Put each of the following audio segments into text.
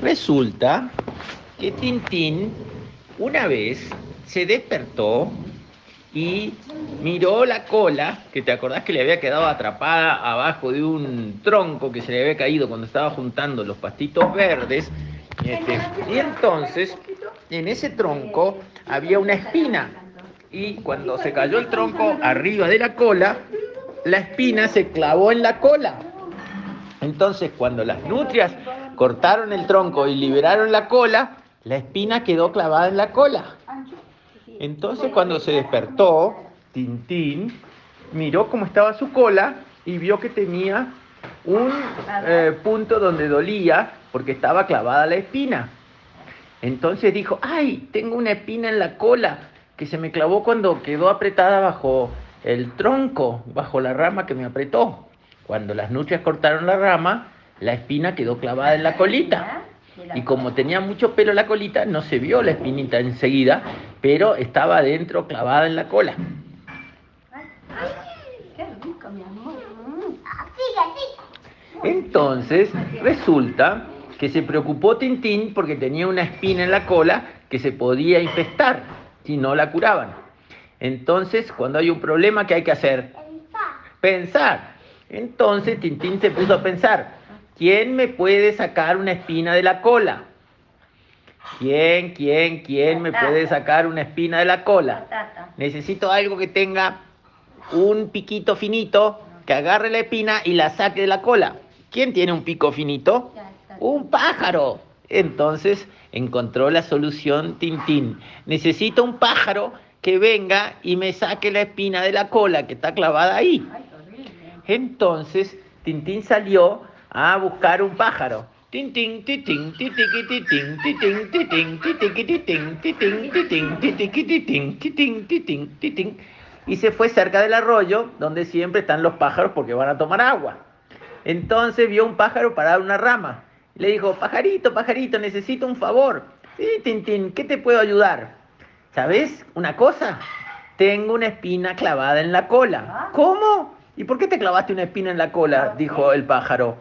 Resulta que Tintín una vez se despertó y miró la cola, que te acordás que le había quedado atrapada abajo de un tronco que se le había caído cuando estaba juntando los pastitos verdes. Este, y entonces, en ese tronco había una espina. Y cuando se cayó el tronco arriba de la cola, la espina se clavó en la cola. Entonces, cuando las nutrias cortaron el tronco y liberaron la cola, la espina quedó clavada en la cola. Entonces, cuando se despertó, Tintín miró cómo estaba su cola y vio que tenía un eh, punto donde dolía porque estaba clavada la espina. Entonces dijo, ay, tengo una espina en la cola que se me clavó cuando quedó apretada bajo el tronco, bajo la rama que me apretó. Cuando las nutrias cortaron la rama, la espina quedó clavada en la colita. Y como tenía mucho pelo la colita, no se vio la espinita enseguida, pero estaba adentro clavada en la cola. Entonces, resulta que se preocupó Tintín porque tenía una espina en la cola que se podía infestar si no la curaban. Entonces, cuando hay un problema, ¿qué hay que hacer? Pensar. Entonces Tintín se puso a pensar, ¿quién me puede sacar una espina de la cola? ¿Quién, quién, quién me puede sacar una espina de la cola? Necesito algo que tenga un piquito finito, que agarre la espina y la saque de la cola. ¿Quién tiene un pico finito? Un pájaro. Entonces encontró la solución Tintín. Necesito un pájaro que venga y me saque la espina de la cola que está clavada ahí. Entonces Tintín salió a buscar un pájaro. Tintín, titín, titiqui, titín, titín, titín, titiqui, titín, titín, titín, titiqui, titín, titín, titín, titín. Y se fue cerca del arroyo, donde siempre están los pájaros porque van a tomar agua. Entonces vio un pájaro parado en una rama. Le dijo, pajarito, pajarito, necesito un favor. Sí, Tintín, ¿qué te puedo ayudar? ¿Sabes una cosa? Tengo una espina clavada en la cola. ¿Cómo? ¿Y por qué te clavaste una espina en la cola? Dijo el pájaro.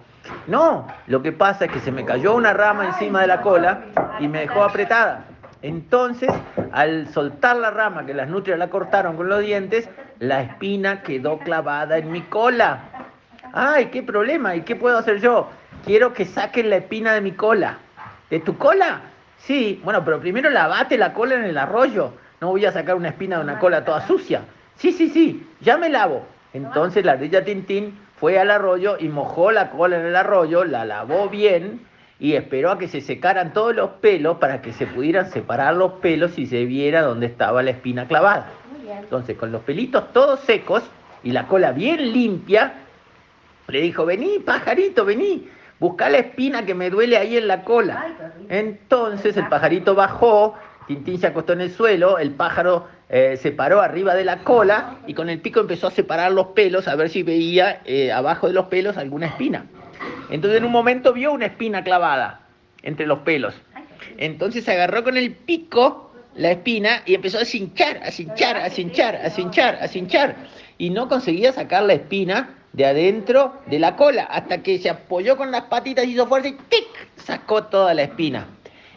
No, lo que pasa es que se me cayó una rama encima de la cola y me dejó apretada. Entonces, al soltar la rama que las nutrias la cortaron con los dientes, la espina quedó clavada en mi cola. Ay, qué problema, ¿y qué puedo hacer yo? Quiero que saquen la espina de mi cola. ¿De tu cola? Sí, bueno, pero primero lavate la cola en el arroyo. No voy a sacar una espina de una cola toda sucia. Sí, sí, sí, ya me lavo. Entonces la ardilla Tintín fue al arroyo y mojó la cola en el arroyo, la lavó bien y esperó a que se secaran todos los pelos para que se pudieran separar los pelos y se viera dónde estaba la espina clavada. Entonces, con los pelitos todos secos y la cola bien limpia, le dijo, vení, pajarito, vení, busca la espina que me duele ahí en la cola. Entonces el pajarito bajó, Tintín se acostó en el suelo, el pájaro eh, se paró arriba de la cola y con el pico empezó a separar los pelos a ver si veía eh, abajo de los pelos alguna espina. Entonces en un momento vio una espina clavada entre los pelos. Entonces agarró con el pico la espina y empezó a cinchar, a cinchar, a cinchar, a cinchar, a cinchar. Y no conseguía sacar la espina de adentro de la cola hasta que se apoyó con las patitas, hizo fuerza y ¡tic! sacó toda la espina.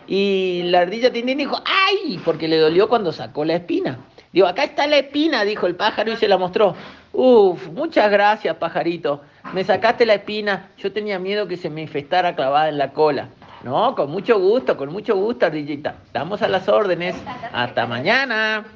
Y la ardilla Tintín dijo, ¡ay! Porque le dolió cuando sacó la espina. Digo, acá está la espina, dijo el pájaro y se la mostró. Uf, muchas gracias, pajarito. Me sacaste la espina. Yo tenía miedo que se me infestara clavada en la cola. No, con mucho gusto, con mucho gusto, ardillita. Estamos a las órdenes. Hasta mañana.